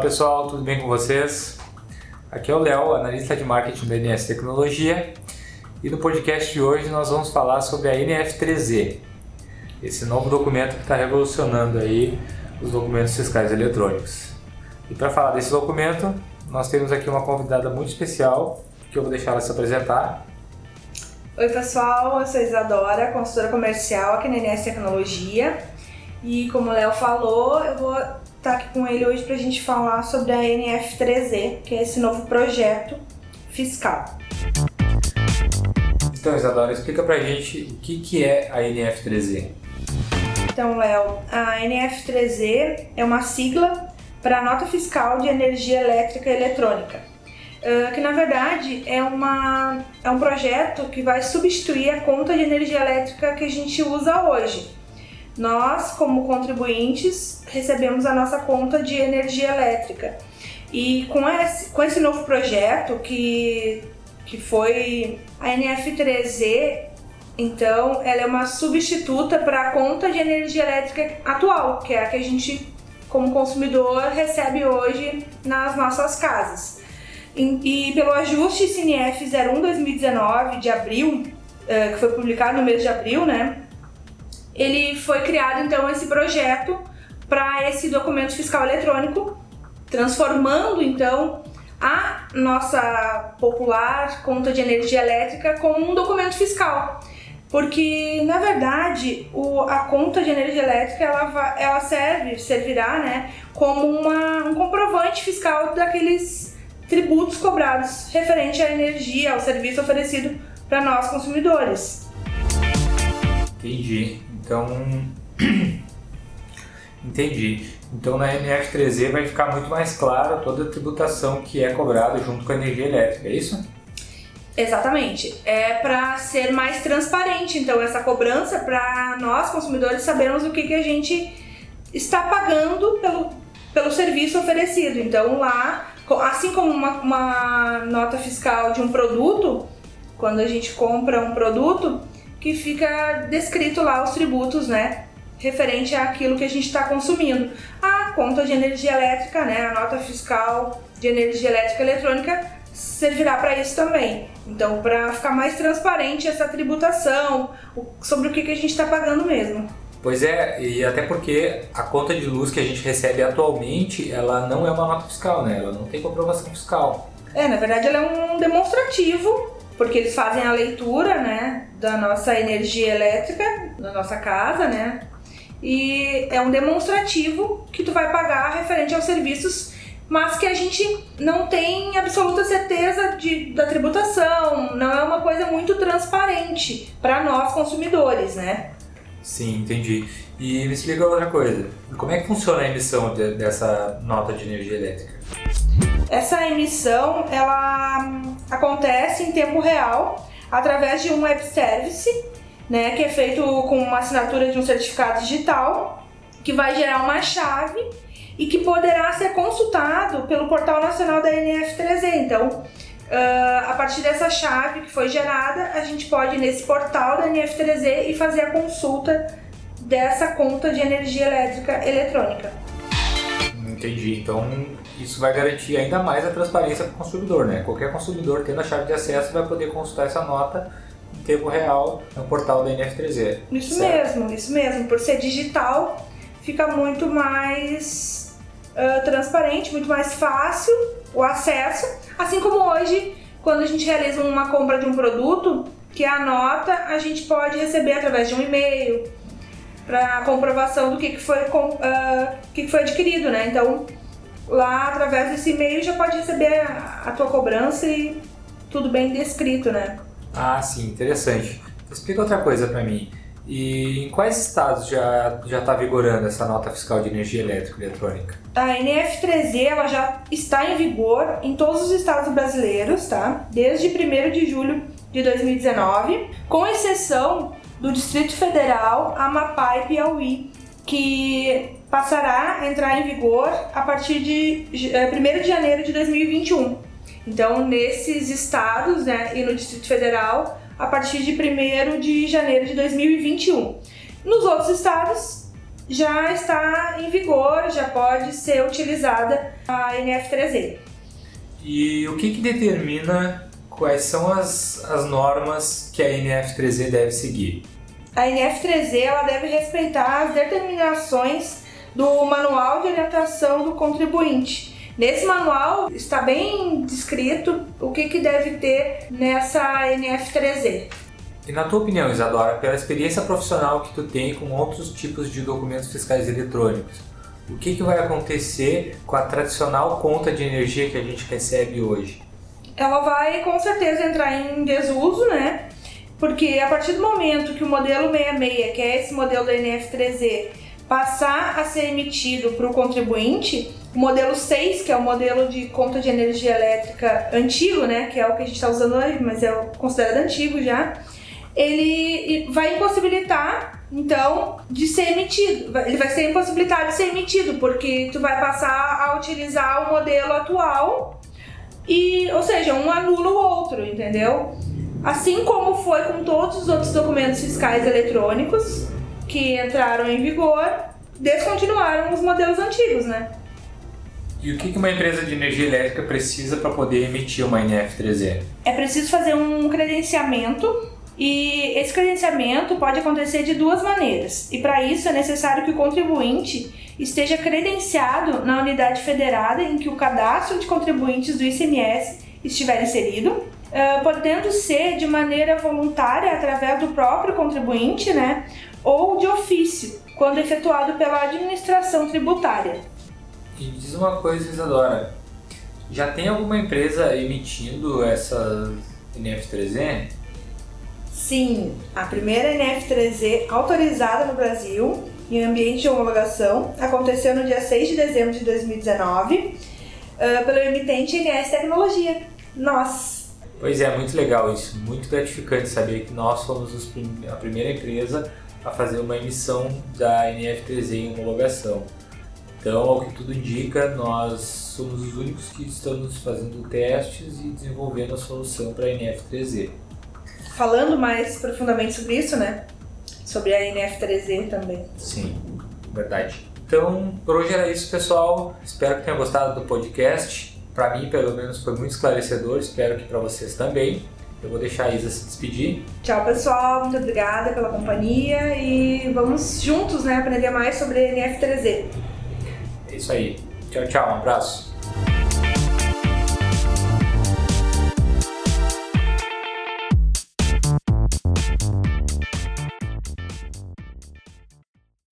Pessoal, tudo bem com vocês? Aqui é o Léo, analista de marketing da NS Tecnologia, e no podcast de hoje nós vamos falar sobre a NF3E, esse novo documento que está revolucionando aí os documentos fiscais eletrônicos. E para falar desse documento, nós temos aqui uma convidada muito especial, que eu vou deixar ela se apresentar. Oi pessoal, eu sou Isadora, consultora comercial aqui na NS Tecnologia. E como o Léo falou, eu vou tá aqui com ele hoje para a gente falar sobre a NF3E, que é esse novo projeto fiscal. Então, Isadora, explica para a gente o que, que é a NF3E. Então, Léo, a NF3E é uma sigla para a Nota Fiscal de Energia Elétrica e Eletrônica, que na verdade é, uma, é um projeto que vai substituir a conta de energia elétrica que a gente usa hoje. Nós, como contribuintes, recebemos a nossa conta de energia elétrica. E com esse, com esse novo projeto, que, que foi a NF3E, então ela é uma substituta para a conta de energia elétrica atual, que é a que a gente, como consumidor, recebe hoje nas nossas casas. E, e pelo ajuste CNF 01-2019 de abril, eh, que foi publicado no mês de abril, né? Ele foi criado então esse projeto para esse documento fiscal eletrônico, transformando então a nossa popular conta de energia elétrica como um documento fiscal. Porque, na verdade, o, a conta de energia elétrica ela, ela serve, servirá né, como uma, um comprovante fiscal daqueles tributos cobrados referente à energia, ao serviço oferecido para nós consumidores. Entendi. Então, entendi. Então na NF3E vai ficar muito mais claro toda a tributação que é cobrada junto com a energia elétrica, é isso? Exatamente. É para ser mais transparente, então, essa cobrança para nós, consumidores, sabermos o que, que a gente está pagando pelo, pelo serviço oferecido. Então, lá, assim como uma, uma nota fiscal de um produto, quando a gente compra um produto, que fica descrito lá os tributos, né? Referente àquilo que a gente está consumindo. A conta de energia elétrica, né? A nota fiscal de energia elétrica eletrônica servirá para isso também. Então, para ficar mais transparente essa tributação, sobre o que, que a gente está pagando mesmo. Pois é, e até porque a conta de luz que a gente recebe atualmente, ela não é uma nota fiscal, né? Ela não tem comprovação fiscal. É, na verdade ela é um demonstrativo porque eles fazem a leitura, né, da nossa energia elétrica da nossa casa, né? E é um demonstrativo que tu vai pagar referente aos serviços, mas que a gente não tem absoluta certeza de, da tributação, não é uma coisa muito transparente para nós consumidores, né? Sim, entendi. E me explica outra coisa. Como é que funciona a emissão de, dessa nota de energia elétrica? Essa emissão ela acontece em tempo real através de um web service, né, que é feito com uma assinatura de um certificado digital, que vai gerar uma chave e que poderá ser consultado pelo Portal Nacional da NF3E. Então, uh, a partir dessa chave que foi gerada, a gente pode ir nesse portal da NF3E e fazer a consulta dessa conta de energia elétrica eletrônica. Entendi. Então, isso vai garantir ainda mais a transparência para o consumidor, né? Qualquer consumidor tendo a chave de acesso vai poder consultar essa nota em tempo real no portal da NF3E. Isso certo? mesmo, isso mesmo. Por ser digital, fica muito mais uh, transparente, muito mais fácil o acesso. Assim como hoje, quando a gente realiza uma compra de um produto, que a nota a gente pode receber através de um e-mail para comprovação do que, que, foi, uh, que foi adquirido, né? Então, lá através desse e-mail já pode receber a, a tua cobrança e tudo bem descrito, né? Ah, sim, interessante. Explica outra coisa para mim. E em quais estados já já está vigorando essa nota fiscal de energia elétrica e eletrônica? A NF3E ela já está em vigor em todos os estados brasileiros, tá? Desde 1 de julho de 2019, com exceção do Distrito Federal, Amapá e Piauí, que passará a entrar em vigor a partir de 1 eh, de janeiro de 2021. Então, nesses estados né, e no Distrito Federal, a partir de 1 de janeiro de 2021. Nos outros estados, já está em vigor, já pode ser utilizada a NF3E. E o que, que determina quais são as, as normas que a NF3E deve seguir? A NF3E ela deve respeitar as determinações do Manual de Orientação do Contribuinte. Nesse manual está bem descrito o que, que deve ter nessa NF3E. E na tua opinião, Isadora, pela experiência profissional que tu tem com outros tipos de documentos fiscais eletrônicos, o que, que vai acontecer com a tradicional conta de energia que a gente recebe hoje? Ela vai com certeza entrar em desuso, né? Porque a partir do momento que o modelo 66, que é esse modelo da NF3E, passar a ser emitido para o contribuinte, o modelo 6, que é o modelo de conta de energia elétrica antigo, né, que é o que a gente está usando hoje, mas é considerado antigo já, ele vai impossibilitar, então, de ser emitido. Ele vai ser impossibilitado de ser emitido, porque tu vai passar a utilizar o modelo atual e, ou seja, um anula o outro, entendeu? Assim como foi com todos os outros documentos fiscais eletrônicos que entraram em vigor, descontinuaram os modelos antigos, né? E o que uma empresa de energia elétrica precisa para poder emitir uma NF3E? É preciso fazer um credenciamento e esse credenciamento pode acontecer de duas maneiras, e para isso é necessário que o contribuinte esteja credenciado na unidade federada em que o cadastro de contribuintes do ICMS estiver inserido, uh, podendo ser de maneira voluntária através do próprio contribuinte, né, ou de ofício, quando efetuado pela administração tributária. E diz uma coisa, Isadora, já tem alguma empresa emitindo essa NF3E? Sim, a primeira NF3E autorizada no Brasil em ambiente de homologação aconteceu no dia 6 de dezembro de 2019 uh, pelo emitente NS Tecnologia. Nós. Pois é, muito legal isso, muito gratificante saber que nós somos a primeira empresa a fazer uma emissão da NF3E em homologação. Então, ao que tudo indica, nós somos os únicos que estamos fazendo testes e desenvolvendo a solução para a NF3E falando mais profundamente sobre isso, né? Sobre a NF3E também. Sim, verdade. Então, por hoje era isso, pessoal. Espero que tenham gostado do podcast. Para mim, pelo menos, foi muito esclarecedor. Espero que para vocês também. Eu vou deixar a Isa se despedir. Tchau, pessoal. Muito obrigada pela companhia e vamos juntos, né, aprender mais sobre a NF3E. É isso aí. Tchau, tchau. Um abraço.